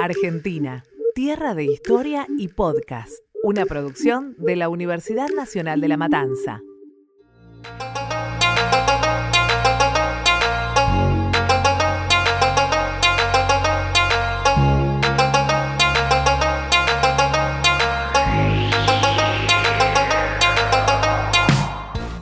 Argentina, tierra de historia y podcast. Una producción de la Universidad Nacional de La Matanza.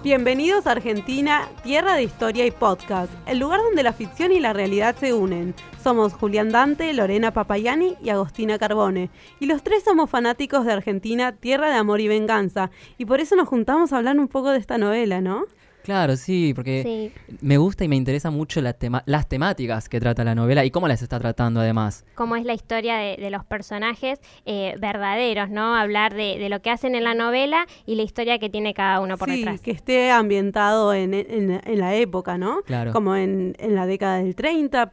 Bienvenidos a Argentina, tierra de historia y podcast, el lugar donde la ficción y la realidad se unen. Somos Julián Dante, Lorena Papayani y Agostina Carbone. Y los tres somos fanáticos de Argentina, tierra de amor y venganza. Y por eso nos juntamos a hablar un poco de esta novela, ¿no? Claro, sí, porque me gusta y me interesa mucho la tema las temáticas que trata la novela y cómo las está tratando además. Cómo es la historia de, los personajes eh, verdaderos, ¿no? Hablar de, lo que hacen en la novela y la historia que tiene cada uno por sí, detrás. que esté ambientado en, la época, ¿no? Claro. Como en, la década del 30,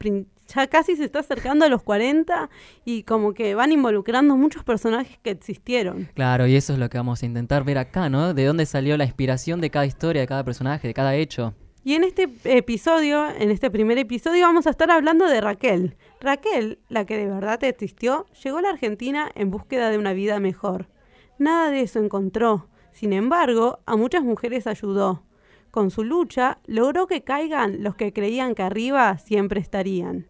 ya casi se está acercando a los 40 y como que van involucrando muchos personajes que existieron. Claro, y eso es lo que vamos a intentar ver acá, ¿no? De dónde salió la inspiración de cada historia, de cada personaje, de cada hecho. Y en este episodio, en este primer episodio, vamos a estar hablando de Raquel. Raquel, la que de verdad existió, llegó a la Argentina en búsqueda de una vida mejor. Nada de eso encontró. Sin embargo, a muchas mujeres ayudó. Con su lucha, logró que caigan los que creían que arriba siempre estarían.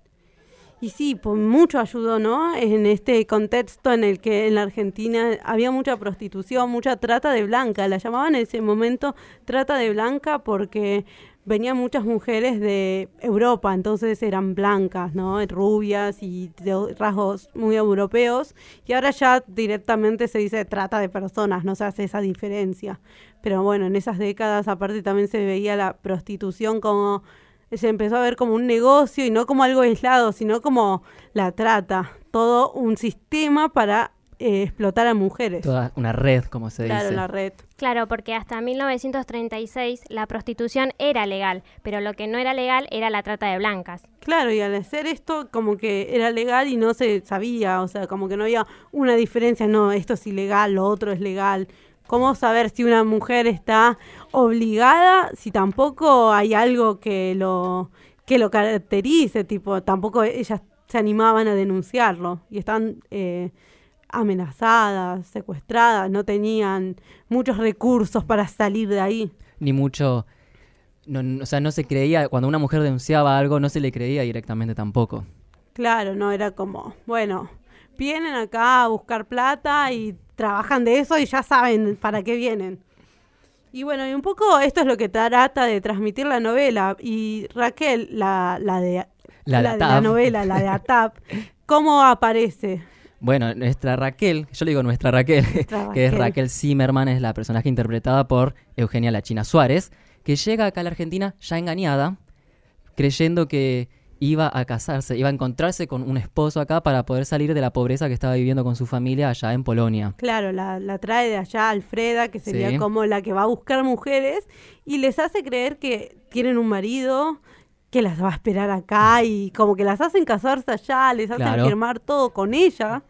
Y sí, pues mucho ayudó, ¿no? En este contexto en el que en la Argentina había mucha prostitución, mucha trata de blanca. La llamaban en ese momento trata de blanca porque venían muchas mujeres de Europa, entonces eran blancas, ¿no? Rubias y de rasgos muy europeos. Y ahora ya directamente se dice trata de personas, no se hace esa diferencia. Pero bueno, en esas décadas aparte también se veía la prostitución como se empezó a ver como un negocio y no como algo aislado, sino como la trata, todo un sistema para eh, explotar a mujeres. Toda una red, como se dice. Claro, la red. Claro, porque hasta 1936 la prostitución era legal, pero lo que no era legal era la trata de blancas. Claro, y al hacer esto como que era legal y no se sabía, o sea, como que no había una diferencia, no, esto es ilegal, lo otro es legal. ¿Cómo saber si una mujer está obligada si tampoco hay algo que lo, que lo caracterice? Tipo, tampoco ellas se animaban a denunciarlo y están eh, amenazadas, secuestradas, no tenían muchos recursos para salir de ahí. Ni mucho... No, o sea, no se creía, cuando una mujer denunciaba algo, no se le creía directamente tampoco. Claro, no, era como, bueno, vienen acá a buscar plata y trabajan de eso y ya saben para qué vienen. Y bueno, y un poco esto es lo que trata de transmitir la novela. Y Raquel, la, la de la, novela, la de Atap, ¿cómo aparece? Bueno, nuestra Raquel, yo le digo nuestra Raquel, que es Raquel Zimmerman, es la personaje interpretada por Eugenia La China Suárez, que llega acá a la Argentina ya engañada, creyendo que iba a casarse, iba a encontrarse con un esposo acá para poder salir de la pobreza que estaba viviendo con su familia allá en Polonia. Claro, la, trae de allá Alfreda, que sería como la que va a buscar mujeres y les hace creer que tienen un marido que las va a esperar acá y como que las hacen casarse allá, les hacen firmar todo con ella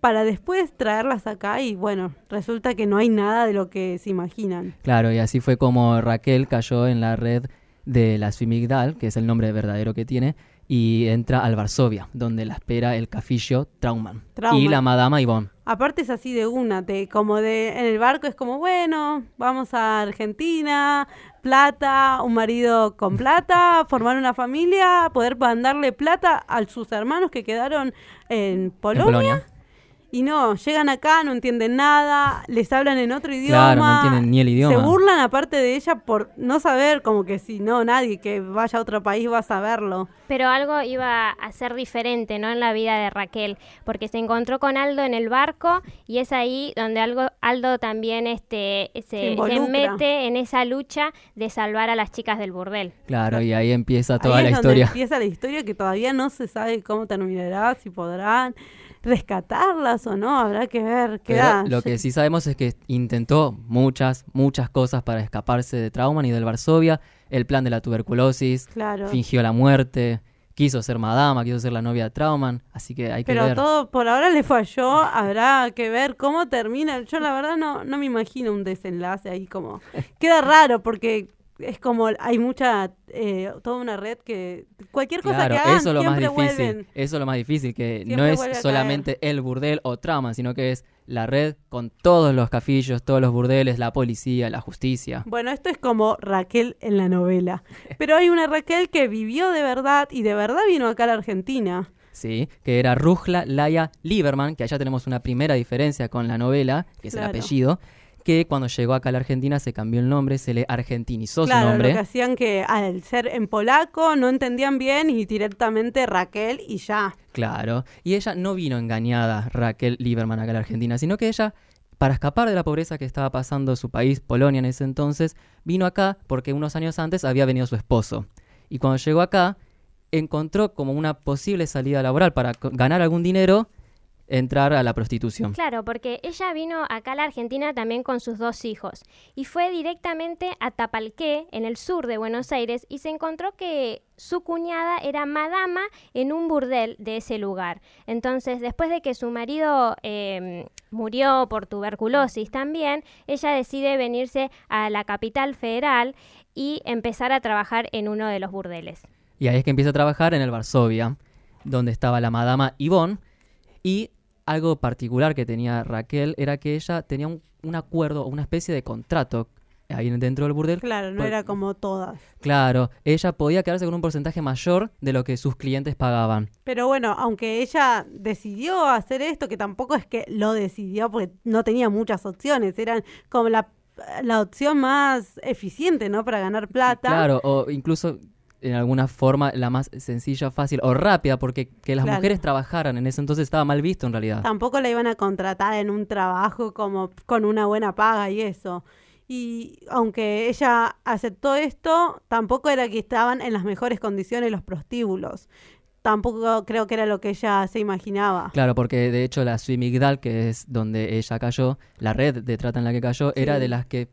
para después traerlas acá y bueno, resulta que no hay nada de lo que se imaginan. Claro, y así fue como Raquel cayó en la red de la Swimigdal, que es el nombre verdadero que tiene, y entra al Varsovia, donde la espera el cafillo Trauman, y la madama Ivonne. Aparte es así de una, te, como de en el barco es como, bueno, vamos a Argentina, plata, un marido con plata, formar una familia, poder mandarle plata a sus hermanos que quedaron en Polonia y no, llegan acá, no entienden nada, les hablan en otro idioma. Claro, no entienden ni el idioma. Se burlan aparte de ella por no saber, como que si no, nadie que vaya a otro país va a saberlo. Pero algo iba a ser diferente, ¿no? En la vida de Raquel, porque se encontró con Aldo en el barco y es ahí donde algo, Aldo también este, se, mete en esa lucha de salvar a las chicas del burdel. Claro, y ahí empieza toda la historia. Empieza la historia que todavía no se sabe cómo terminará, si podrán rescatarlas o no, habrá que ver qué da. Lo que sí sabemos es que intentó muchas, muchas cosas para escaparse de Trauman y del Varsovia, el plan de la tuberculosis, fingió la muerte, quiso ser madama, quiso ser la novia de Trauman, así que hay que ver. Pero todo por ahora le falló, habrá que ver cómo termina. Yo la verdad no, no me imagino un desenlace ahí como... Queda raro porque es como hay mucha eh, toda una red que cualquier cosa que hagan eso lo más difícil eso es lo más difícil que no es solamente el burdel o trama sino que es la red con todos los cafillos todos los burdeles la policía la justicia. Bueno esto es como Raquel en la novela. Pero hay una Raquel que vivió de verdad y de verdad vino acá a la Argentina. Sí, que era Rujla Laya Lieberman, que allá tenemos una primera diferencia con la novela, que es el apellido, que cuando llegó acá a la Argentina se cambió el nombre, se le argentinizó su nombre. Lo que hacían que al ser en polaco no entendían bien y directamente Raquel y ya. Claro, y ella no vino engañada, Raquel Lieberman, acá a la Argentina, sino que ella para escapar de la pobreza que estaba pasando su país, Polonia en ese entonces, vino acá porque unos años antes había venido su esposo. Y cuando llegó acá, encontró como una posible salida laboral para ganar algún dinero entrar a la prostitución. Claro, porque ella vino acá a la Argentina también con sus dos hijos y fue directamente a Tapalqué, en el sur de Buenos Aires, y se encontró que su cuñada era madama en un burdel de ese lugar. Entonces, después de que su marido em, murió por tuberculosis también, ella decide venirse a la capital federal y empezar a trabajar en uno de los burdeles. Y ahí es que empieza a trabajar en el Varsovia, donde estaba la madama Yvonne, y algo particular que tenía Raquel era que ella tenía un, un acuerdo, una especie de contrato ahí dentro del burdel. Claro, no era como todas. Claro, ella podía quedarse con un porcentaje mayor de lo que sus clientes pagaban. Pero bueno, aunque ella decidió hacer esto, que tampoco es que lo decidió porque no tenía muchas opciones, eran como la, la opción más eficiente, ¿no? Para ganar plata. Claro, o incluso en alguna forma la más sencilla, fácil o rápida, porque que las mujeres trabajaran en ese entonces estaba mal visto en realidad. Tampoco la iban a contratar en un trabajo como con una buena paga y eso. Y aunque ella aceptó esto, tampoco era que estaban en las mejores condiciones los prostíbulos. Tampoco creo que era lo que ella se imaginaba. Claro, porque de hecho la Suimigdal, que es donde ella cayó, la red de trata en la que cayó, era de las que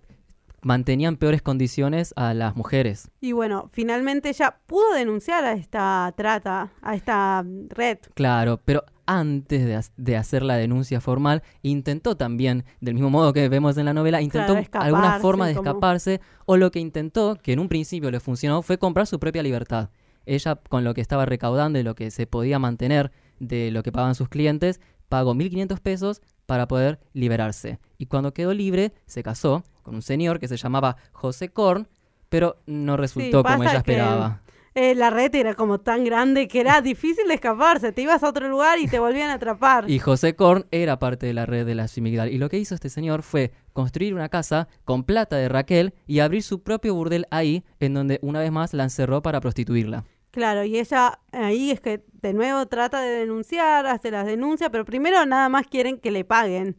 mantenían peores condiciones a las mujeres. Y bueno, finalmente ella pudo denunciar a esta trata, a esta red. Claro, pero antes de, hacer la denuncia formal, intentó también, del mismo modo que vemos en la novela, intentó alguna forma de escaparse, o lo que intentó, que en un principio le funcionó, fue comprar su propia libertad. Ella, con lo que estaba recaudando y lo que se podía mantener de lo que pagaban sus clientes, pagó 1.500 pesos para poder liberarse. Y cuando quedó libre, se casó con un señor que se llamaba José Korn, pero no resultó como ella esperaba. Eh, la red era como tan grande que era difícil de escaparse. Te ibas a otro lugar y te volvían a atrapar. Y José Korn era parte de la red de la Simigdal. Y lo que hizo este señor fue construir una casa con plata de Raquel y abrir su propio burdel ahí, en donde una vez más la encerró para prostituirla. Claro, y ella ahí es que de nuevo trata de denunciar, hace las denuncias, pero primero nada más quieren que le paguen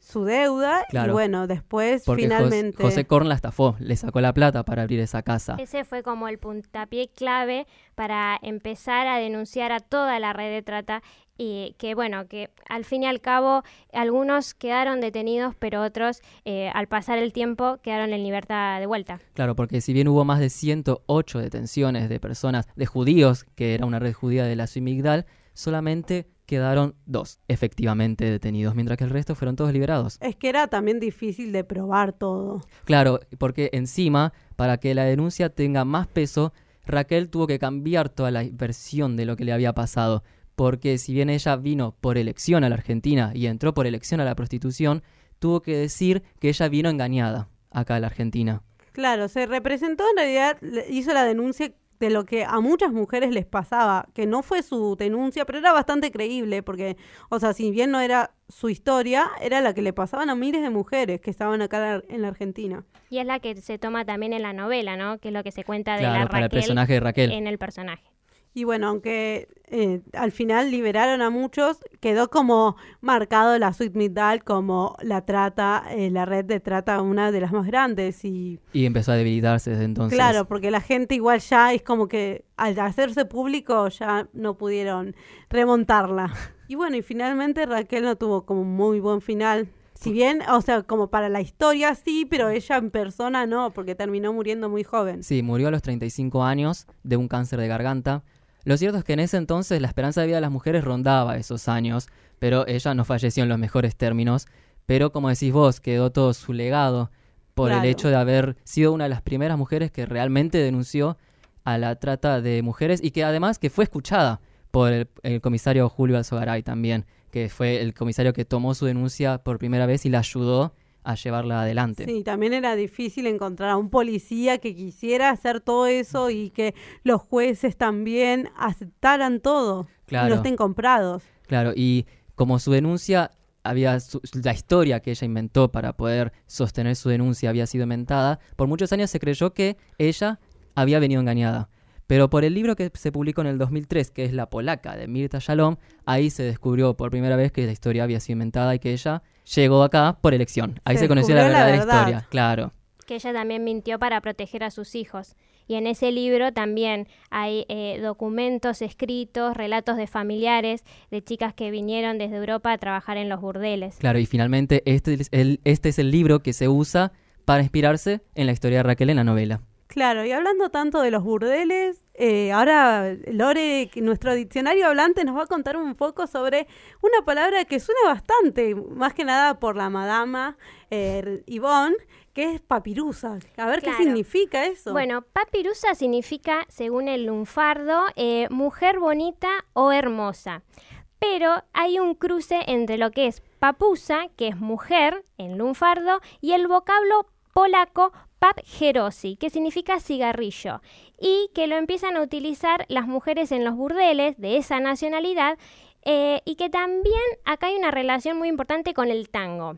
su deuda y bueno, después finalmente... José Korn la estafó, le sacó la plata para abrir esa casa. Ese fue como el puntapié clave para empezar a denunciar a toda la red de trata y que bueno, que al fin y al cabo algunos quedaron detenidos, pero otros eh, al pasar el tiempo quedaron en libertad de vuelta. Claro, porque si bien hubo más de 108 detenciones de personas, de judíos, que era una red judía de la Suimigdal, solamente quedaron dos efectivamente detenidos, mientras que el resto fueron todos liberados. Es que era también difícil de probar todo. Claro, porque encima, para que la denuncia tenga más peso, Raquel tuvo que cambiar toda la versión de lo que le había pasado, porque si bien ella vino por elección a la Argentina y entró por elección a la prostitución, tuvo que decir que ella vino engañada acá a la Argentina. Claro, se representó en realidad, hizo la denuncia de lo que a muchas mujeres les pasaba, que no fue su denuncia, pero era bastante creíble, porque, o sea, si bien no era su historia, era la que le pasaban a miles de mujeres que estaban acá en la Argentina. Y es la que se toma también en la novela, ¿no? Que es lo que se cuenta de la Raquel el personaje de Raquel. en el personaje. Y bueno, aunque eh, al final liberaron a muchos, quedó como marcado la Sweet Midal como la trata, eh, la red de trata una de las más grandes. Y, y empezó a debilitarse desde entonces. Claro, porque la gente igual ya es como que al hacerse público ya no pudieron remontarla. Y bueno, y finalmente Raquel no tuvo como un muy buen final. Si bien, o sea, como para la historia sí, pero ella en persona no, porque terminó muriendo muy joven. Sí, murió a los 35 años de un cáncer de garganta. Lo cierto es que en ese entonces la esperanza de vida de las mujeres rondaba esos años, pero ella no falleció en los mejores términos. Pero como decís vos, quedó todo su legado por el hecho de haber sido una de las primeras mujeres que realmente denunció a la trata de mujeres y que además que fue escuchada por el, comisario Julio Alzogaray también, que fue el comisario que tomó su denuncia por primera vez y la ayudó a llevarla adelante. Sí, también era difícil encontrar a un policía que quisiera hacer todo eso y que los jueces también aceptaran todo claro. y no estén comprados. Claro, y como su denuncia había la historia que ella inventó para poder sostener su denuncia había sido inventada, por muchos años se creyó que ella había venido engañada. Pero por el libro que se publicó en el 2003, que es La Polaca, de Mirta Shalom, ahí se descubrió por primera vez que la historia había sido inventada y que ella llegó acá por elección. Ahí se, conoció la verdadera historia, claro. Que ella también mintió para proteger a sus hijos. Y en ese libro también hay eh, documentos escritos, relatos de familiares, de chicas que vinieron desde Europa a trabajar en los burdeles. Claro, y finalmente este es el, este es el libro que se usa para inspirarse en la historia de Raquel en la novela. Claro, y hablando tanto de los burdeles, eh, ahora Lore, nuestro diccionario hablante, nos va a contar un poco sobre una palabra que suena bastante, más que nada por la madama eh, Yvonne, que es papirusa. A ver qué significa eso. Bueno, papirusa significa, según el lunfardo, eh, mujer bonita o hermosa. Pero hay un cruce entre lo que es papusa, que es mujer en lunfardo, y el vocablo polaco papgerosi, que significa cigarrillo, y que lo empiezan a utilizar las mujeres en los burdeles de esa nacionalidad, eh, y que también acá hay una relación muy importante con el tango.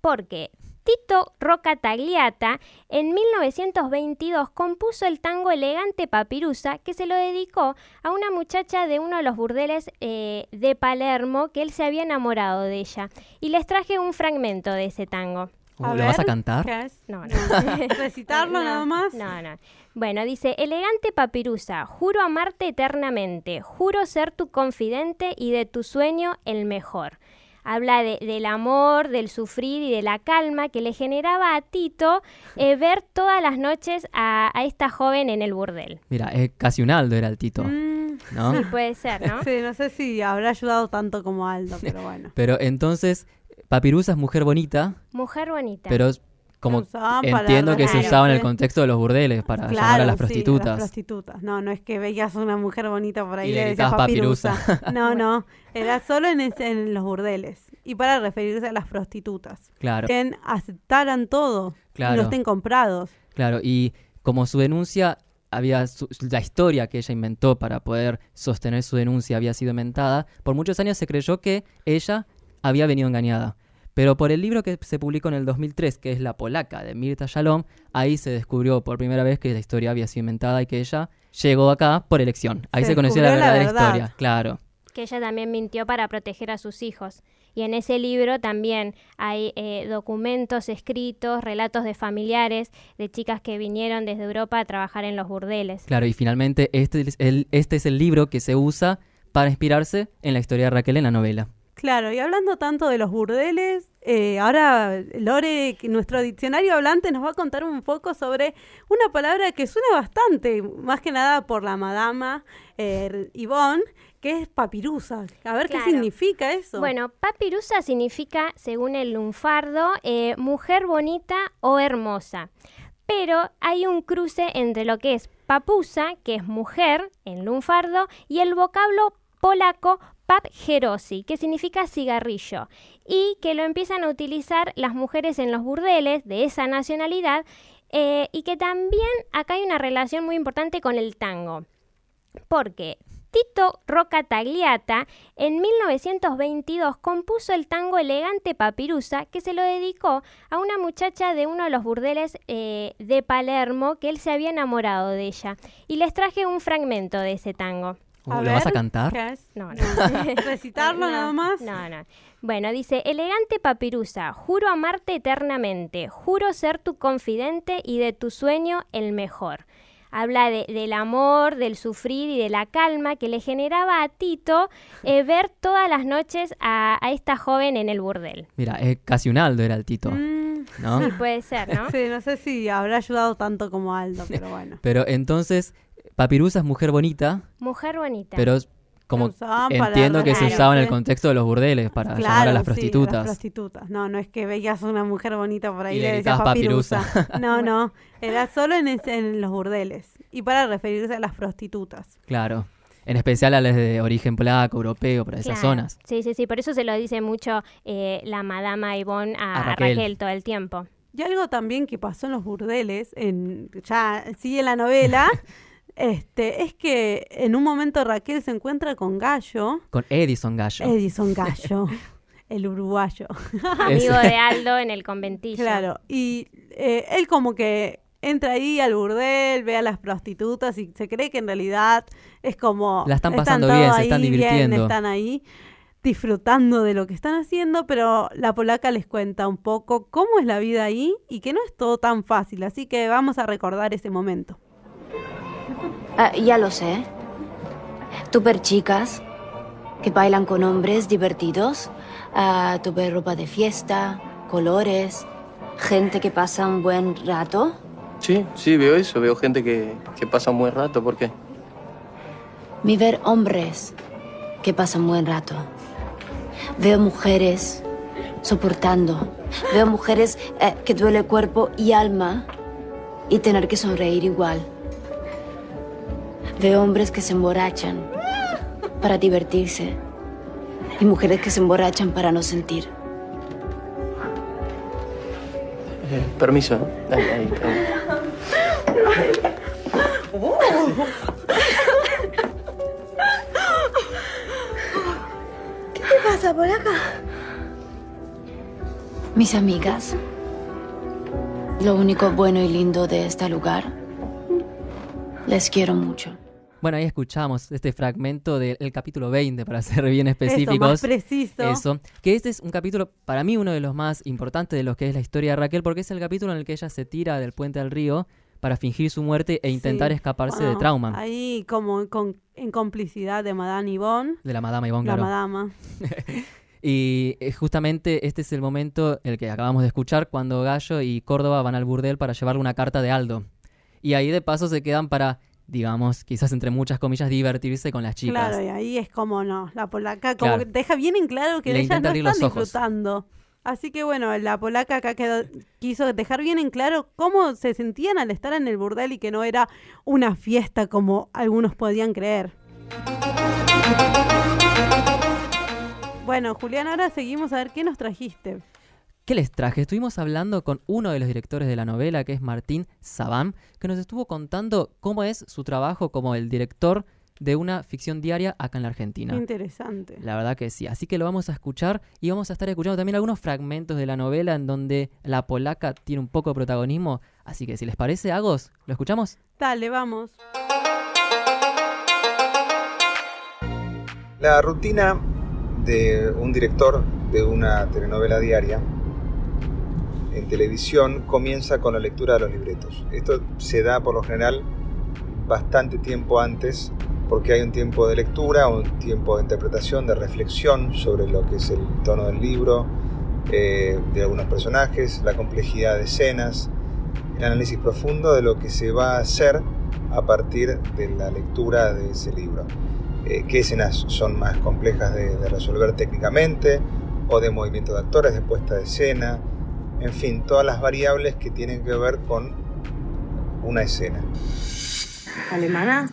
Porque Tito Roca Tagliata en 1922 compuso el tango Elegante Papirusa que se lo dedicó a una muchacha de uno de los burdeles eh, de Palermo que él se había enamorado de ella. Y les traje un fragmento de ese tango. ¿Lo vas a cantar? No, no. ¿Recitarlo nada más? No, no. Bueno, dice, elegante papirusa, juro amarte eternamente, juro ser tu confidente y de tu sueño el mejor. Habla del amor, del sufrir y de la calma que le generaba a Tito eh, ver todas las noches a, esta joven en el burdel. Mira, es casi un Aldo era el Tito. Mm. ¿no? Sí, puede ser, ¿no? sí, no sé si habrá ayudado tanto como Aldo, pero bueno. pero entonces, Papirusa es mujer bonita. Mujer bonita. Pero como entiendo que se usaba en el contexto de los burdeles para llamar a las prostitutas. Sí, las prostitutas. No, no es que veías una mujer bonita por ahí y le decías papirusa. no, no, era solo en, los burdeles y para referirse a las prostitutas. Claro. Que aceptaran todo claro. y no estén comprados. Claro, y como su denuncia había la historia que ella inventó para poder sostener su denuncia había sido inventada, por muchos años se creyó que ella había venido engañada. Pero por el libro que se publicó en el 2003, que es La Polaca, de Mirta Shalom, ahí se descubrió por primera vez que la historia había sido inventada y que ella llegó acá por elección. Ahí se, conoció la verdadera historia, claro. Que ella también mintió para proteger a sus hijos. Y en ese libro también hay eh, documentos escritos, relatos de familiares, de chicas que vinieron desde Europa a trabajar en los burdeles. Claro, y finalmente este es el, este es el libro que se usa para inspirarse en la historia de Raquel en la novela. Claro, y hablando tanto de los burdeles, eh, ahora Lore, nuestro diccionario hablante, nos va a contar un poco sobre una palabra que suena bastante, más que nada por la madama eh, Yvonne, que es papirusa. A ver qué significa eso. Bueno, papirusa significa, según el lunfardo, eh, mujer bonita o hermosa. Pero hay un cruce entre lo que es papusa, que es mujer en lunfardo, y el vocablo polaco papgerosi, que significa cigarrillo, y que lo empiezan a utilizar las mujeres en los burdeles de esa nacionalidad, eh, y que también acá hay una relación muy importante con el tango. Porque Tito Roca Tagliata en 1922 compuso el tango Elegante Papirusa que se lo dedicó a una muchacha de uno de los burdeles eh, de Palermo que él se había enamorado de ella. Y les traje un fragmento de ese tango. ¿Lo vas a cantar? No, no. ¿Recitarlo nada más? No, no. Bueno, dice, elegante papirusa, juro amarte eternamente, juro ser tu confidente y de tu sueño el mejor. Habla del amor, del sufrir y de la calma que le generaba a Tito eh, ver todas las noches a, esta joven en el burdel. Mira, es casi un Aldo era el Tito. Mm. ¿no? Sí, puede ser, ¿no? sí, no sé si habrá ayudado tanto como Aldo, pero bueno. pero entonces Papirusa es mujer bonita. Mujer bonita. Pero como entiendo que se usaba en el contexto de los burdeles para llamar a las prostitutas. las prostitutas. No, no es que veías una mujer bonita por ahí y le decías papirusa. no, no, era solo en, en los burdeles y para referirse a las prostitutas. Claro. En especial a las de origen polaco, europeo, para esas zonas. Sí, sí, sí. Por eso se lo dice mucho eh, la Madama Ivonne a, Raquel. todo el tiempo. Y algo también que pasó en los burdeles, en, ya sigue la novela, este, es que en un momento Raquel se encuentra con Gallo. Con Edison Gallo. Edison Gallo, el uruguayo. Amigo de Aldo en el conventillo. Claro, y eh, él como que entra ahí al burdel, ve a las prostitutas y se cree que en realidad es como... La están pasando bien, se están divirtiendo. están ahí disfrutando de lo que están haciendo, pero la polaca les cuenta un poco cómo es la vida ahí y que no es todo tan fácil, así que vamos a recordar ese momento. Ah, ya lo sé. Tuve chicas que bailan con hombres divertidos, uh, tuve ropa de fiesta, colores, gente que pasa un buen rato. Sí, sí, veo eso, veo gente que, que pasa un buen rato, ¿por qué? Mi ver hombres que pasan buen rato. Veo mujeres soportando. Veo mujeres eh, que duele cuerpo y alma y tener que sonreír igual. Veo hombres que se emborrachan para divertirse y mujeres que se emborrachan para no sentir. Eh, permiso. Ahí, ahí, ¿Qué te pasa por acá? Mis amigas. Lo único bueno y lindo de este lugar. Les quiero mucho. Bueno, ahí escuchamos este fragmento del capítulo 20, para ser bien específicos. Eso, más preciso. Eso. Que este es un capítulo, para mí, uno de los más importantes de lo que es la historia de Raquel, porque es el capítulo en el que ella se tira del puente al río para fingir su muerte e intentar escaparse de trauma. Ahí como en complicidad de Madame Yvonne. De la Madame Yvonne, claro. La Madama. y eh, justamente este es el momento, el que acabamos de escuchar, cuando Gallo y Córdoba van al burdel para llevarle una carta de Aldo. Y ahí de paso se quedan para digamos, quizás entre muchas comillas, divertirse con las chicas. Claro, y ahí es como no, la polaca como deja bien en claro que ellas no están disfrutando. Así que bueno, la polaca acá quedó, quiso dejar bien en claro cómo se sentían al estar en el burdel y que no era una fiesta como algunos podían creer. Bueno, Julián, ahora seguimos a ver qué nos trajiste. ¿Qué les traje? Estuvimos hablando con uno de los directores de la novela, que es Martín Sabam, que nos estuvo contando cómo es su trabajo como el director de una ficción diaria acá en la Argentina. Interesante. La verdad que sí. Así que lo vamos a escuchar y vamos a estar escuchando también algunos fragmentos de la novela en donde la polaca tiene un poco de protagonismo. Así que si les parece, Agos, ¿lo escuchamos? Dale, vamos. La rutina de un director de una telenovela diaria en televisión comienza con la lectura de los libretos. Esto se da por lo general bastante tiempo antes porque hay un tiempo de lectura, un tiempo de interpretación, de reflexión sobre lo que es el tono del libro, eh, de algunos personajes, la complejidad de escenas, el análisis profundo de lo que se va a hacer a partir de la lectura de ese libro. Eh, qué escenas son más complejas de, de, resolver técnicamente, o de movimiento de actores, de puesta de escena, en fin, todas las variables que tienen que ver con una escena. ¿Alemana?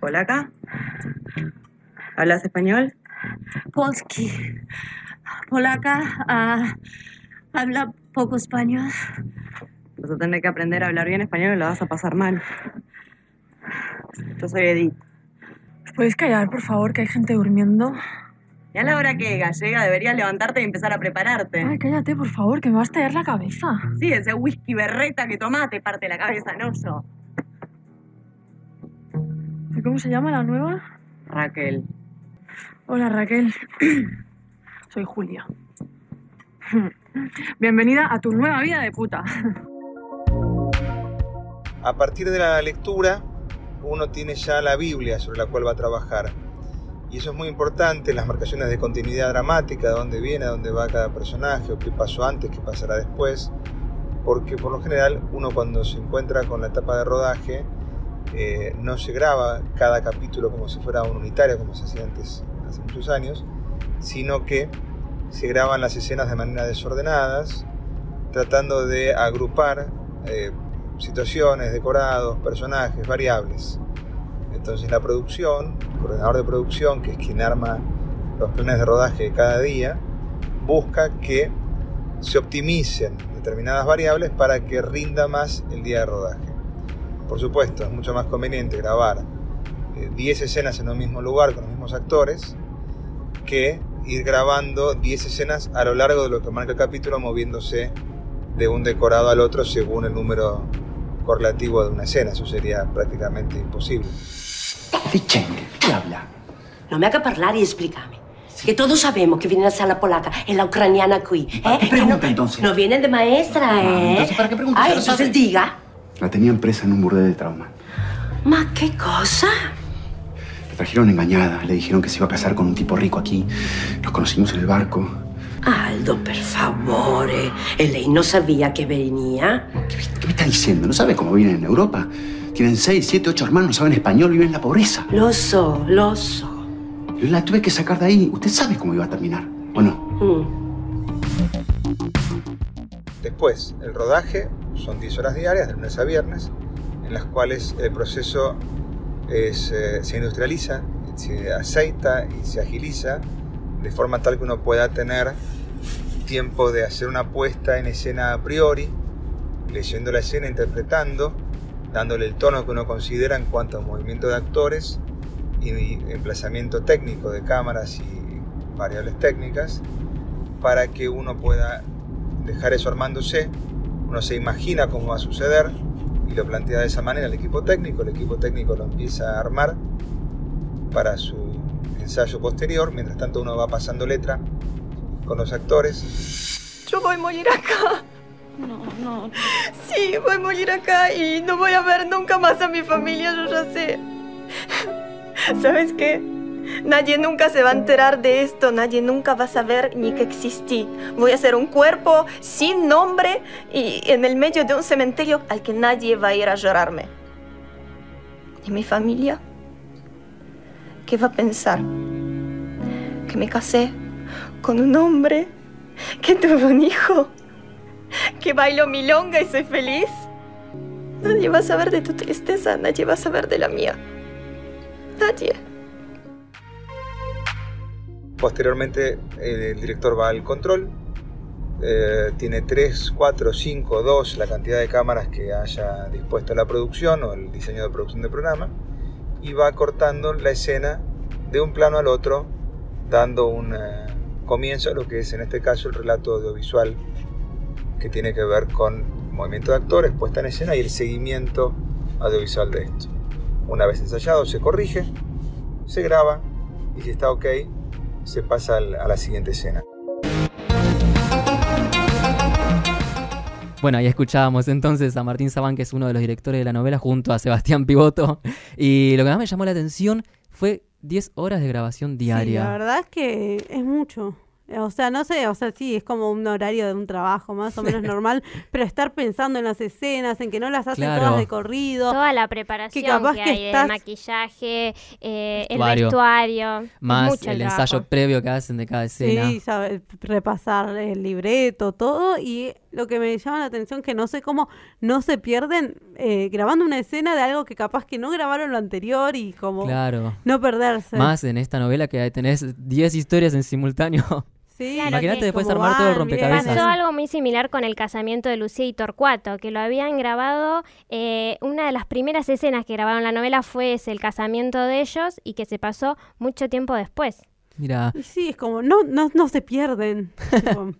¿Polaca? ¿Hablas español? Polski. Polaca. Ah, habla poco español. Vas a tener que aprender a hablar bien español y lo vas a pasar mal. Yo soy Edith. ¿Puedes callar, por favor, que hay gente durmiendo? Ya a la hora que gallega deberías levantarte y empezar a prepararte. Ay, cállate, por favor, que me vas a tallar la cabeza. Sí, ese whisky berreta que tomaste parte la cabeza, no yo. ¿Cómo se llama la nueva? Raquel. Hola, Raquel. Soy Julia. Bienvenida a tu nueva vida de puta. A partir de la lectura, uno tiene ya la Biblia sobre la cual va a trabajar. Y eso es muy importante, las marcaciones de continuidad dramática, de dónde viene, dónde va cada personaje, o qué pasó antes, qué pasará después. Porque por lo general uno cuando se encuentra con la etapa de rodaje eh, no se graba cada capítulo como si fuera un unitario, como se hacía antes, hace muchos años, sino que se graban las escenas de manera desordenadas, tratando de agrupar eh, situaciones, decorados, personajes, variables. Entonces la producción, el coordinador de producción, que es quien arma los planes de rodaje de cada día, busca que se optimicen determinadas variables para que rinda más el día de rodaje. Por supuesto, es mucho más conveniente grabar 10 eh, escenas en un mismo lugar con los mismos actores que ir grabando 10 escenas a lo largo de lo que marca el capítulo moviéndose de un decorado al otro según el número correlativo de una escena. Eso sería prácticamente imposible. Vicente, ¿qué habla? No me haga hablar y explícame. Que todos sabemos que viene la sala polaca y la ucraniana aquí. ¿Para qué pregunta entonces? No vienen de maestra, Ah, ¿eh? entonces, ¿para qué pregunta? Lo entonces sabe. diga. La tenían presa en un burdel de trauma. ¿Ma qué cosa? La trajeron engañada. Le dijeron que se iba a casar con un tipo rico aquí. Nos conocimos en el barco. Aldo, per favore. E lei no sabía que venía? ¿Qué me está diciendo? ¿No sabe cómo viven en Europa? Tienen seis, siete, ocho hermanos, no saben español, viven en la pobreza. Lo so, lo so. Yo la tuve que sacar de ahí. Usted sabe cómo iba a terminar, ¿o no? Mm. Después, el rodaje son 10 horas diarias, de lunes a viernes, en las cuales el proceso es, eh, se industrializa, se aceita y se agiliza de forma tal que uno pueda tener tiempo de hacer una puesta en escena a priori, leyendo la escena, interpretando, dándole el tono que uno considera en cuanto a movimiento de actores y emplazamiento técnico de cámaras y variables técnicas, para que uno pueda dejar eso armándose, uno se imagina cómo va a suceder y lo plantea de esa manera el equipo técnico, el equipo técnico lo empieza a armar para su ensayo posterior, mientras tanto uno va pasando letra con los actores. Yo voy a morir acá. No, no. Sí, voy a morir acá y no voy a ver nunca más a mi familia, yo ya sé. ¿Sabes qué? Nadie nunca se va a enterar de esto, nadie nunca va a saber ni que existí. Voy a ser un cuerpo sin nombre y en el medio de un cementerio al que nadie va a ir a llorarme. ¿Y mi familia? ¿Qué va a pensar? Que me casé con un hombre, que tuve un hijo, que bailo milonga y soy feliz. Nadie va a saber de tu tristeza, nadie va a saber de la mía. Nadie. Posteriormente el director va al control, eh, tiene 3, 4, 5, 2 la cantidad de cámaras que haya dispuesto la producción o el diseño de producción del programa y va cortando la escena de un plano al otro, dando un eh, comienzo a lo que es en este caso el relato audiovisual que tiene que ver con movimiento de actores, puesta en escena y el seguimiento audiovisual de esto. Una vez ensayado se corrige, se graba y si está ok se pasa a la siguiente escena. Bueno, ahí escuchábamos entonces a Martín Sabán, que es uno de los directores de la novela, junto a Sebastián Pivoto. Y lo que más me llamó la atención fue 10 horas de grabación Sí, diaria. la verdad es que es mucho. O sea, no sé, o sea, sí, es como un horario de un trabajo más o menos normal, pero estar pensando en las escenas, en que no las hacen Claro. todas de corrido. Toda la preparación Que capaz que que hay estás- de maquillaje, eh, el Vestuario. vestuario. es Más mucho el trabajo. ensayo previo que hacen de cada escena. Sí, sabe, repasar el libreto, todo. Y lo que me llama la atención que no sé cómo no se pierden eh, grabando una escena de algo que capaz que no grabaron lo anterior y como Claro. no perderse. Más en esta novela que tenés 10 historias en simultáneo. Sí, Claro Imagínate que- después armar todo el rompecabezas. Pasó algo muy similar con el casamiento de Lucía y Torcuato, que lo habían grabado, eh, una de las primeras escenas que grabaron la novela fue ese, el casamiento de ellos y que se pasó mucho tiempo después. Mira, Y sí, es como, no, no, no se pierden.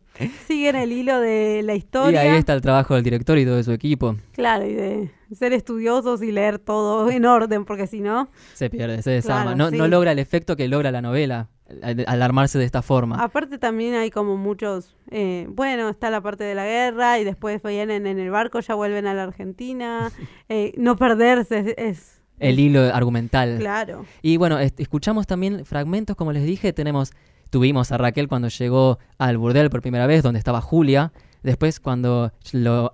Siguen el hilo de la y historia. ahí está el trabajo del director y todo de su equipo. Claro, y de ser estudiosos y leer todo en orden, porque si no, Se pierde, se desarma. Claro, no, sí. no logra el efecto que logra la novela al, al armarse de esta forma. aparte también hay como muchos, eh, bueno, está la parte de la guerra y después vienen en el barco, ya vuelven a la Argentina. Eh, no perderse es, es- el hilo argumental. claro. Y bueno, escuchamos también fragmentos, como les dije, tenemos, tuvimos a Raquel cuando llegó al burdel por primera vez, donde estaba Julia, Después cuando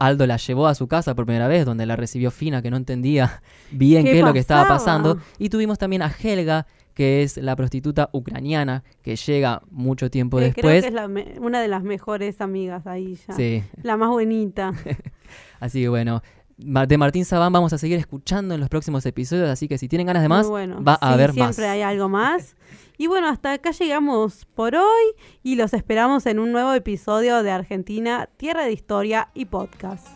Aldo la llevó a su casa por primera vez, donde la recibió Fina, que no entendía bien qué, es lo que estaba pasando. Y tuvimos también a Helga, que es la prostituta ucraniana, que llega mucho tiempo después. Creo que es una de las mejores amigas ahí ya. Sí. La más bonita. Así que bueno, de Martín Sabán vamos a seguir escuchando en los próximos episodios, así que si tienen ganas de más, va a haber más. Siempre hay algo más. Y bueno, hasta acá llegamos por hoy y los esperamos en un nuevo episodio de Argentina, Tierra de Historia y Podcast.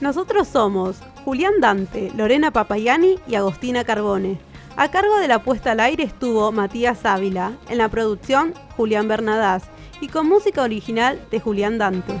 Nosotros somos Julián Dante, Lorena Papayani y Agostina Carbone. A cargo de la puesta al aire estuvo Matías Ávila, en la producción Julián Bernadás y con música original de Julián Dante.